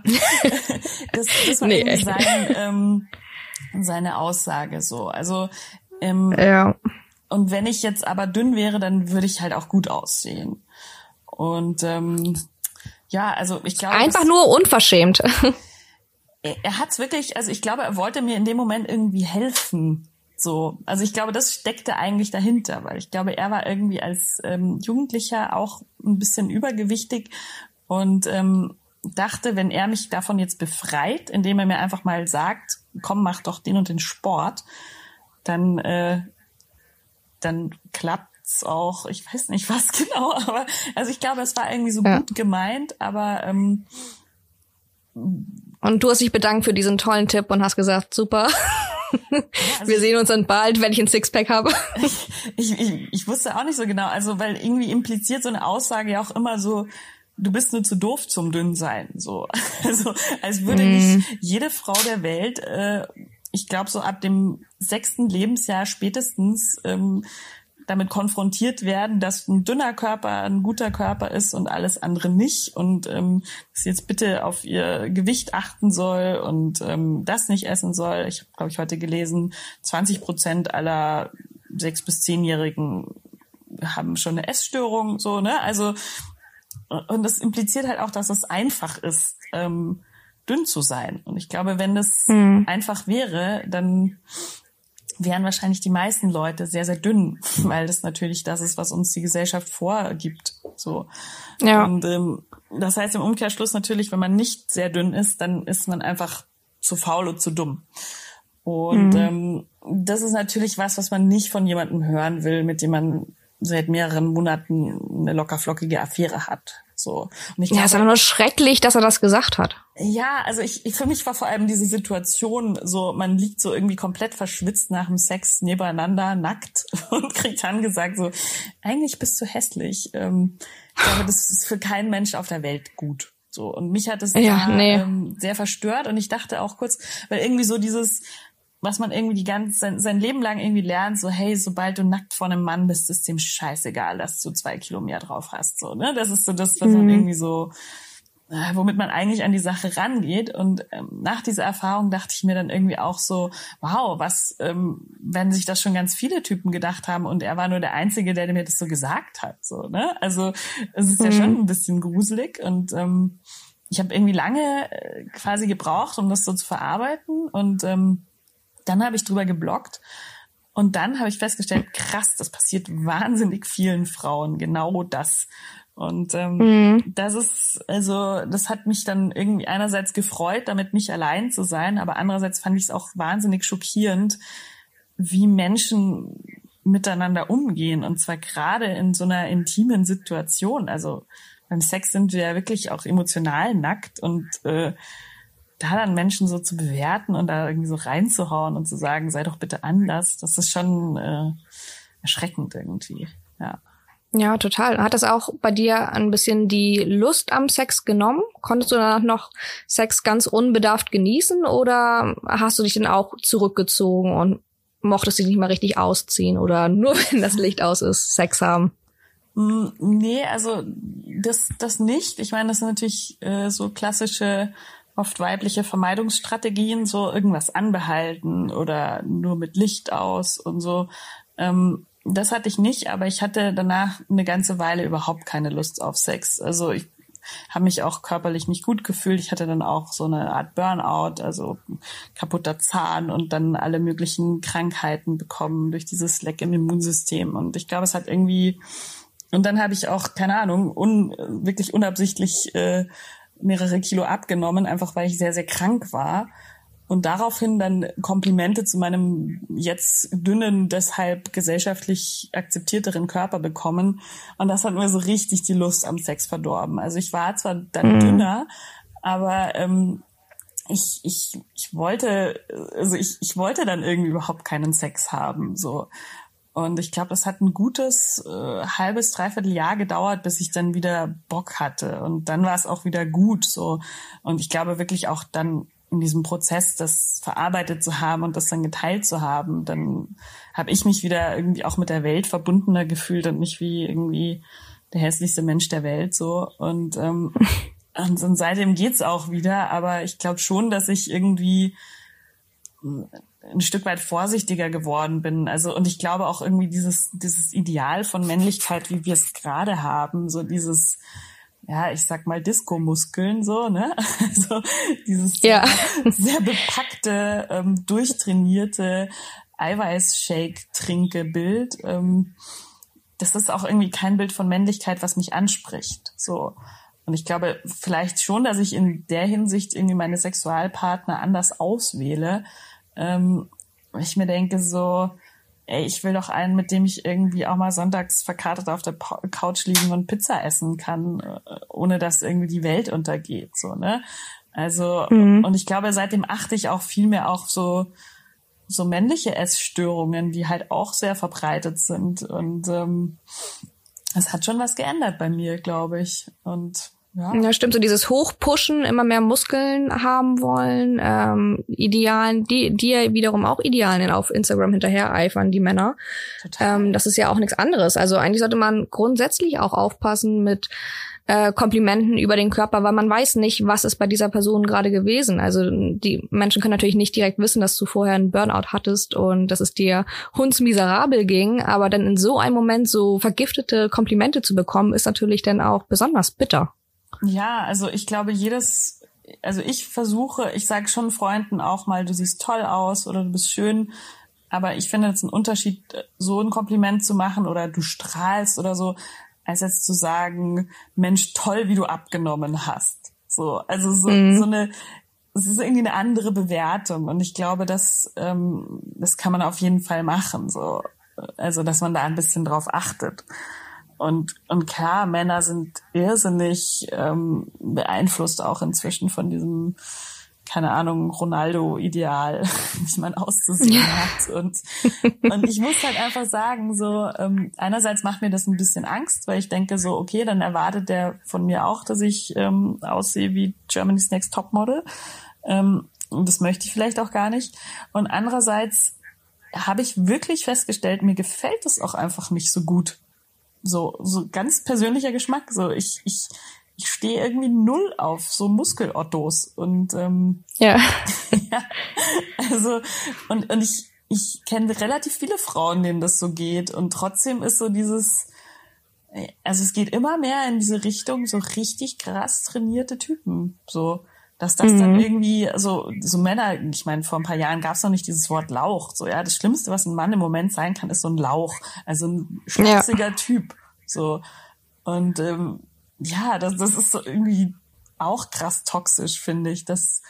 B: das, das war nee, irgendwie sein, ähm, seine Aussage so. Also ähm, ja. und wenn ich jetzt aber dünn wäre, dann würde ich halt auch gut aussehen. Und ähm, ja, also ich glaube.
A: Einfach nur unverschämt.
B: Er, er hat's wirklich, also ich glaube, er wollte mir in dem Moment irgendwie helfen. So, also ich glaube, das steckte eigentlich dahinter, weil ich glaube, er war irgendwie als ähm, Jugendlicher auch ein bisschen übergewichtig und ähm, dachte, wenn er mich davon jetzt befreit, indem er mir einfach mal sagt, komm, mach doch den und den Sport, dann äh, dann klappt auch, ich weiß nicht was genau, aber also ich glaube, es war irgendwie so ja. gut gemeint, aber ähm,
A: und du hast dich bedankt für diesen tollen Tipp und hast gesagt, super. Ja, also Wir sehen uns dann bald, wenn ich ein Sixpack habe.
B: Ich, ich, ich wusste auch nicht so genau, also weil irgendwie impliziert so eine Aussage ja auch immer so, du bist nur zu doof zum Dünnsein. So, also als würde mm. nicht jede Frau der Welt, äh, ich glaube so ab dem sechsten Lebensjahr spätestens ähm, damit konfrontiert werden, dass ein dünner Körper ein guter Körper ist und alles andere nicht und ähm, dass sie jetzt bitte auf ihr Gewicht achten soll und ähm, das nicht essen soll. Ich habe, glaube ich, heute gelesen, 20 Prozent aller sechs bis zehnjährigen haben schon eine Essstörung, so ne? Also und das impliziert halt auch, dass es einfach ist, ähm, dünn zu sein. Und ich glaube, wenn das mhm. einfach wäre, dann wären wahrscheinlich die meisten Leute sehr, sehr dünn, weil das natürlich das ist, was uns die Gesellschaft vorgibt. So. Ja. Und ähm, das heißt im Umkehrschluss natürlich, wenn man nicht sehr dünn ist, dann ist man einfach zu faul und zu dumm. Und mhm. ähm, das ist natürlich was, was man nicht von jemandem hören will, mit dem man seit mehreren Monaten eine lockerflockige Affäre hat. So.
A: Und ich ja, es ist aber nur schrecklich, dass er das gesagt hat.
B: Ja, also ich, ich, für mich war vor allem diese Situation so, man liegt so irgendwie komplett verschwitzt nach dem Sex nebeneinander, nackt und kriegt dann gesagt so, eigentlich bist du hässlich. Ähm, ich glaube, das ist für keinen Mensch auf der Welt gut. So. Und mich hat es ja, nee. ähm, sehr verstört und ich dachte auch kurz, weil irgendwie so dieses, was man irgendwie die ganze, sein, sein Leben lang irgendwie lernt, so, hey, sobald du nackt vor einem Mann bist, ist dem scheißegal, dass du zwei Kilo mehr drauf hast, so, ne? Das ist so das, was mhm. man irgendwie so, äh, womit man eigentlich an die Sache rangeht. Und ähm, nach dieser Erfahrung dachte ich mir dann irgendwie auch so, wow, was, ähm, wenn sich das schon ganz viele Typen gedacht haben und er war nur der Einzige, der mir das so gesagt hat, so, ne? Also, es ist mhm. ja schon ein bisschen gruselig und, ähm, ich habe irgendwie lange äh, quasi gebraucht, um das so zu verarbeiten und ähm, dann habe ich drüber geblockt und dann habe ich festgestellt, krass, das passiert wahnsinnig vielen Frauen, genau das. Und ähm, mhm. das ist, also, das hat mich dann irgendwie einerseits gefreut, damit nicht allein zu sein, aber andererseits fand ich es auch wahnsinnig schockierend, wie Menschen miteinander umgehen. Und zwar gerade in so einer intimen Situation. Also beim Sex sind wir ja wirklich auch emotional nackt und äh, da dann Menschen so zu bewerten und da irgendwie so reinzuhauen und zu sagen, sei doch bitte anders, das ist schon äh, erschreckend irgendwie. Ja.
A: Ja, total. Hat das auch bei dir ein bisschen die Lust am Sex genommen? Konntest du danach noch Sex ganz unbedarft genießen oder hast du dich dann auch zurückgezogen und mochtest dich nicht mal richtig ausziehen oder nur wenn das Licht aus ist, Sex haben?
B: Mm, nee, also das, das nicht. Ich meine, das sind natürlich äh, so klassische oft weibliche Vermeidungsstrategien, so irgendwas anbehalten oder nur mit Licht aus und so. Ähm, das hatte ich nicht, aber ich hatte danach eine ganze Weile überhaupt keine Lust auf Sex. Also ich habe mich auch körperlich nicht gut gefühlt. Ich hatte dann auch so eine Art Burnout, also kaputter Zahn und dann alle möglichen Krankheiten bekommen durch dieses Leck im Immunsystem. Und ich glaube, es hat irgendwie und dann habe ich auch keine Ahnung un, wirklich unabsichtlich äh, mehrere Kilo abgenommen, einfach weil ich sehr, sehr krank war. Und daraufhin dann Komplimente zu meinem jetzt dünnen, deshalb gesellschaftlich akzeptierteren Körper bekommen. Und das hat mir so richtig die Lust am Sex verdorben. Also ich war zwar dann mhm. dünner, aber ähm, ich, ich, ich wollte, also ich, ich wollte dann irgendwie überhaupt keinen Sex haben. So. Und ich glaube, das hat ein gutes äh, halbes, dreiviertel Jahr gedauert, bis ich dann wieder Bock hatte. Und dann war es auch wieder gut so. Und ich glaube wirklich auch dann in diesem Prozess, das verarbeitet zu haben und das dann geteilt zu haben, dann habe ich mich wieder irgendwie auch mit der Welt verbundener gefühlt und nicht wie irgendwie der hässlichste Mensch der Welt so. Und, ähm, und, und seitdem geht's auch wieder. Aber ich glaube schon, dass ich irgendwie ein Stück weit vorsichtiger geworden bin. Also, und ich glaube auch irgendwie dieses, dieses Ideal von Männlichkeit, wie wir es gerade haben, so dieses, ja, ich sag mal Disco-Muskeln, so, ne? Also, dieses ja. sehr, bepackte, ähm, durchtrainierte Eiweißshake-Trinke-Bild. Ähm, das ist auch irgendwie kein Bild von Männlichkeit, was mich anspricht, so. Und ich glaube vielleicht schon, dass ich in der Hinsicht irgendwie meine Sexualpartner anders auswähle, ähm, ich mir denke so, ey, ich will doch einen, mit dem ich irgendwie auch mal sonntags verkartet auf der Couch liegen und Pizza essen kann, äh, ohne dass irgendwie die Welt untergeht, so, ne? Also, mhm. und ich glaube, seitdem achte ich auch viel mehr auf so, so männliche Essstörungen, die halt auch sehr verbreitet sind. Und ähm, es hat schon was geändert bei mir, glaube ich. Und ja.
A: ja, stimmt. So dieses Hochpushen, immer mehr Muskeln haben wollen, ähm, Idealen, die, die ja wiederum auch Idealen auf Instagram hinterher eifern, die Männer. Total. Ähm, das ist ja auch nichts anderes. Also eigentlich sollte man grundsätzlich auch aufpassen mit äh, Komplimenten über den Körper, weil man weiß nicht, was ist bei dieser Person gerade gewesen. Also die Menschen können natürlich nicht direkt wissen, dass du vorher einen Burnout hattest und dass es dir hundsmiserabel ging, aber dann in so einem Moment so vergiftete Komplimente zu bekommen, ist natürlich dann auch besonders bitter.
B: Ja, also ich glaube, jedes, also ich versuche, ich sage schon Freunden auch mal, du siehst toll aus oder du bist schön, aber ich finde es ein Unterschied, so ein Kompliment zu machen oder du strahlst oder so, als jetzt zu sagen, Mensch, toll, wie du abgenommen hast. So, also so, mhm. so eine, es ist irgendwie eine andere Bewertung und ich glaube, dass ähm, das kann man auf jeden Fall machen. So, also dass man da ein bisschen drauf achtet. Und, und klar, Männer sind irrsinnig ähm, beeinflusst auch inzwischen von diesem, keine Ahnung, Ronaldo-Ideal, wie man auszusehen ja. hat. Und, und ich muss halt einfach sagen, so, ähm, einerseits macht mir das ein bisschen Angst, weil ich denke so, okay, dann erwartet der von mir auch, dass ich ähm, aussehe wie Germany's Next Topmodel. Ähm, und das möchte ich vielleicht auch gar nicht. Und andererseits habe ich wirklich festgestellt, mir gefällt es auch einfach nicht so gut. So, so ganz persönlicher Geschmack. So, ich, ich, ich stehe irgendwie null auf so Muskelottos und ähm,
A: ja.
B: ja. Also und und ich ich kenne relativ viele Frauen, denen das so geht und trotzdem ist so dieses also es geht immer mehr in diese Richtung so richtig krass trainierte Typen so dass das mhm. dann irgendwie so so Männer, ich meine, vor ein paar Jahren gab es noch nicht dieses Wort Lauch. So ja, das Schlimmste, was ein Mann im Moment sein kann, ist so ein Lauch, also ein schwitziger ja. Typ. So und ähm, ja, das das ist so irgendwie auch krass toxisch, finde ich, dass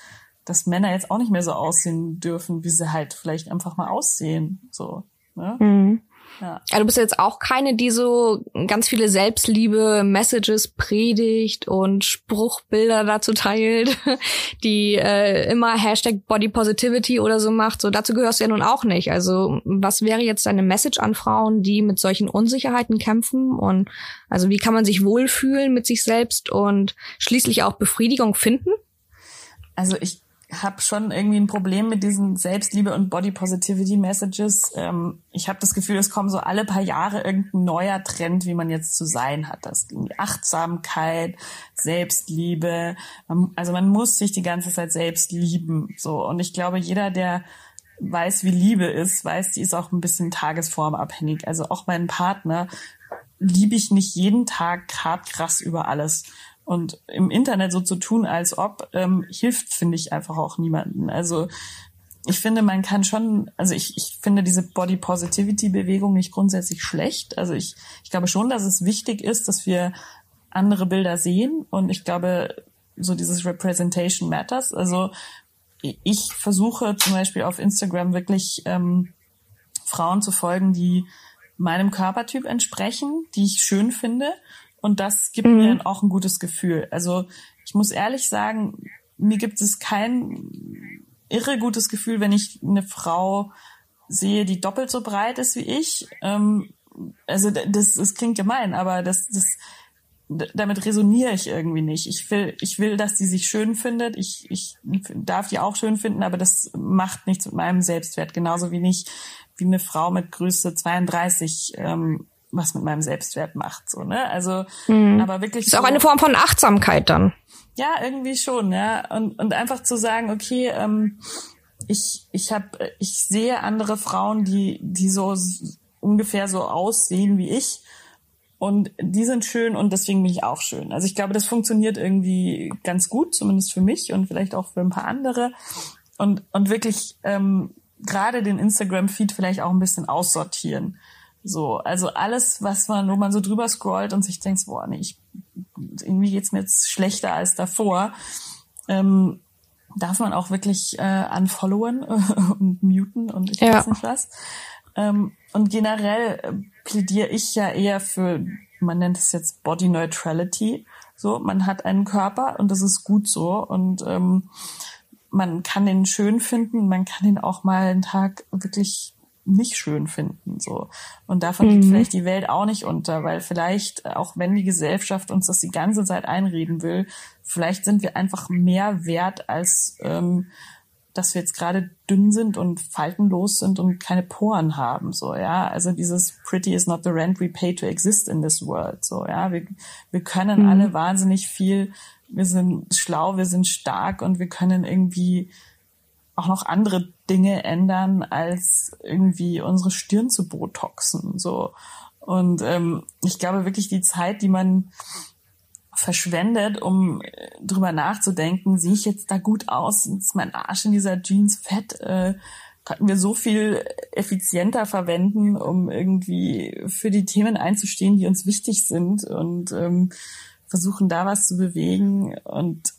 B: dass Männer jetzt auch nicht mehr so aussehen dürfen, wie sie halt vielleicht einfach mal aussehen. So. Ne?
A: Mhm. Ja. ja. Du bist jetzt auch keine, die so ganz viele Selbstliebe-Messages predigt und Spruchbilder dazu teilt, die äh, immer Hashtag Body Positivity oder so macht. So dazu gehörst du ja nun auch nicht. Also was wäre jetzt deine Message an Frauen, die mit solchen Unsicherheiten kämpfen? Und also wie kann man sich wohlfühlen mit sich selbst und schließlich auch Befriedigung finden?
B: Also ich habe schon irgendwie ein Problem mit diesen Selbstliebe und Body Positivity Messages. Ähm, ich habe das Gefühl, es kommen so alle paar Jahre irgendein neuer Trend, wie man jetzt zu sein hat. Das Achtsamkeit, Selbstliebe. Man, also man muss sich die ganze Zeit selbst lieben. So und ich glaube, jeder, der weiß, wie Liebe ist, weiß, die ist auch ein bisschen tagesformabhängig. Also auch meinen Partner liebe ich nicht jeden Tag hart krass über alles. Und im Internet so zu tun, als ob, ähm, hilft, finde ich einfach auch niemanden. Also ich finde, man kann schon, also ich, ich finde diese Body Positivity Bewegung nicht grundsätzlich schlecht. Also ich, ich glaube schon, dass es wichtig ist, dass wir andere Bilder sehen. Und ich glaube, so dieses Representation Matters. Also ich versuche zum Beispiel auf Instagram wirklich ähm, Frauen zu folgen, die meinem Körpertyp entsprechen, die ich schön finde und das gibt mhm. mir dann auch ein gutes Gefühl. Also ich muss ehrlich sagen, mir gibt es kein irre gutes Gefühl, wenn ich eine Frau sehe, die doppelt so breit ist wie ich. Ähm, also das, das klingt gemein, aber das, das, damit resoniere ich irgendwie nicht. Ich will, ich will, dass die sich schön findet. Ich, ich darf die auch schön finden, aber das macht nichts mit meinem Selbstwert. Genauso wie nicht wie eine Frau mit Größe 32 ähm, was mit meinem Selbstwert macht, so, ne? Also, mhm. aber wirklich.
A: Ist so, auch eine Form von Achtsamkeit dann.
B: Ja, irgendwie schon, ja. Und, und einfach zu sagen, okay, ähm, ich, ich habe, ich sehe andere Frauen, die, die so ungefähr so aussehen wie ich. Und die sind schön und deswegen bin ich auch schön. Also ich glaube, das funktioniert irgendwie ganz gut, zumindest für mich und vielleicht auch für ein paar andere. Und, und wirklich ähm, gerade den Instagram-Feed vielleicht auch ein bisschen aussortieren. So, also alles, was man, wo man so drüber scrollt und sich denkt, boah, nee, ich, irgendwie geht's mir jetzt schlechter als davor, ähm, darf man auch wirklich äh, unfollowen und muten und ich ja. weiß nicht was. Ähm, und generell äh, plädiere ich ja eher für, man nennt es jetzt Body Neutrality. So, man hat einen Körper und das ist gut so und ähm, man kann den schön finden, man kann ihn auch mal einen Tag wirklich nicht schön finden, so. Und davon mhm. geht vielleicht die Welt auch nicht unter, weil vielleicht, auch wenn die Gesellschaft uns das die ganze Zeit einreden will, vielleicht sind wir einfach mehr wert, als ähm, dass wir jetzt gerade dünn sind und faltenlos sind und keine Poren haben, so, ja. Also dieses pretty is not the rent we pay to exist in this world, so, ja. Wir, wir können mhm. alle wahnsinnig viel, wir sind schlau, wir sind stark und wir können irgendwie auch noch andere Dinge ändern, als irgendwie unsere Stirn zu botoxen. So. Und ähm, ich glaube wirklich, die Zeit, die man verschwendet, um äh, drüber nachzudenken, sehe ich jetzt da gut aus, ist mein Arsch in dieser Jeans fett, äh, könnten wir so viel effizienter verwenden, um irgendwie für die Themen einzustehen, die uns wichtig sind und ähm, versuchen da was zu bewegen und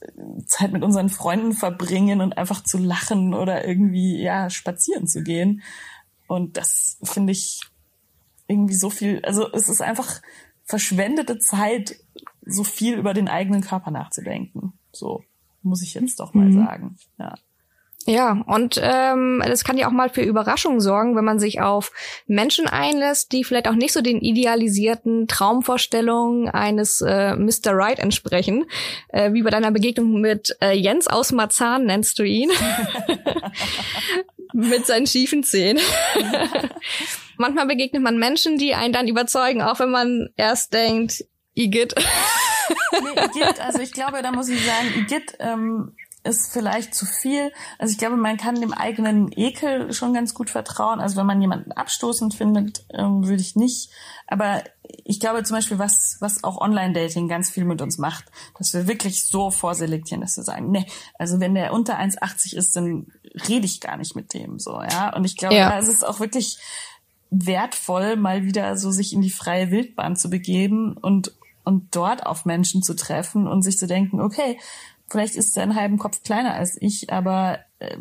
B: Zeit mit unseren Freunden verbringen und einfach zu lachen oder irgendwie ja spazieren zu gehen. Und das finde ich irgendwie so viel, also es ist einfach verschwendete Zeit, so viel über den eigenen Körper nachzudenken. So muss ich jetzt doch mal mhm. sagen. Ja.
A: Ja, und ähm, das kann ja auch mal für Überraschungen sorgen, wenn man sich auf Menschen einlässt, die vielleicht auch nicht so den idealisierten Traumvorstellungen eines äh, Mr. Right entsprechen. Äh, wie bei deiner Begegnung mit äh, Jens aus Marzahn nennst du ihn. mit seinen schiefen Zähnen. Manchmal begegnet man Menschen, die einen dann überzeugen, auch wenn man erst denkt, Igitt.
B: nee, Igitt, also ich glaube, da muss ich sagen, Igitt ähm, ist vielleicht zu viel. Also ich glaube, man kann dem eigenen Ekel schon ganz gut vertrauen. Also wenn man jemanden abstoßend findet, ähm, würde ich nicht. Aber ich glaube zum Beispiel, was, was auch Online-Dating ganz viel mit uns macht, dass wir wirklich so vorselektieren, dass wir sagen, nee, also wenn der unter 1,80 ist, dann rede ich gar nicht mit dem so, ja. Und ich glaube, ja. da ist es auch wirklich wertvoll, mal wieder so sich in die freie Wildbahn zu begeben und und dort auf Menschen zu treffen und sich zu denken, okay, vielleicht ist er einen halben Kopf kleiner als ich, aber äh,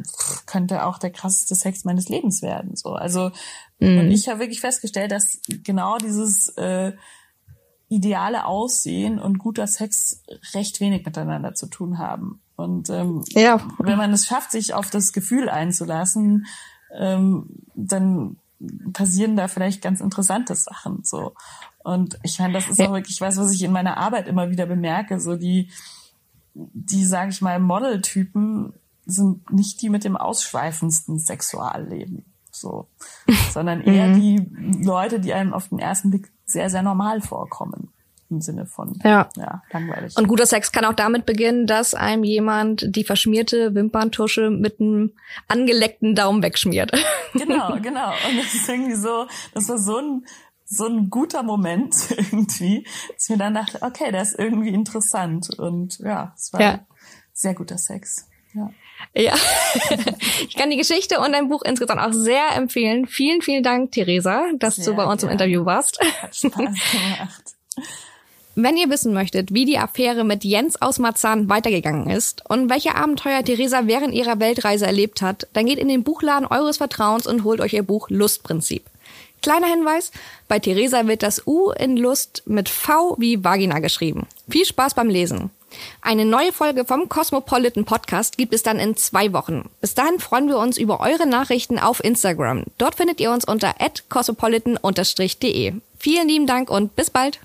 B: könnte auch der krasseste Sex meines Lebens werden. So, also mhm. und ich habe wirklich festgestellt, dass genau dieses äh, ideale Aussehen und guter Sex recht wenig miteinander zu tun haben. Und ähm, ja. wenn man es schafft, sich auf das Gefühl einzulassen, ähm, dann passieren da vielleicht ganz interessante Sachen. So und ich meine, das ist auch wirklich was, was ich in meiner Arbeit immer wieder bemerke. So die die, sage ich mal, Modeltypen sind nicht die mit dem ausschweifendsten Sexualleben, so, sondern eher mhm. die Leute, die einem auf den ersten Blick sehr, sehr normal vorkommen im Sinne von ja. ja, langweilig.
A: Und guter Sex kann auch damit beginnen, dass einem jemand die verschmierte Wimperntusche mit einem angeleckten Daumen wegschmiert.
B: Genau, genau. Und das ist irgendwie so, das war so ein so ein guter Moment irgendwie, dass mir dann dachte, okay, der ist irgendwie interessant. Und ja, es war ja. sehr guter Sex. Ja.
A: Ja, ich kann die Geschichte und dein Buch insgesamt auch sehr empfehlen. Vielen, vielen Dank, Theresa, dass sehr du bei uns gerne. im Interview warst. Hat Spaß gemacht. Wenn ihr wissen möchtet, wie die Affäre mit Jens aus Marzahn weitergegangen ist und welche Abenteuer Theresa während ihrer Weltreise erlebt hat, dann geht in den Buchladen eures Vertrauens und holt euch ihr Buch Lustprinzip. Kleiner Hinweis, bei Theresa wird das U in Lust mit V wie Vagina geschrieben. Viel Spaß beim Lesen. Eine neue Folge vom Cosmopolitan Podcast gibt es dann in zwei Wochen. Bis dahin freuen wir uns über eure Nachrichten auf Instagram. Dort findet ihr uns unter cosmopolitan-de. Vielen lieben Dank und bis bald.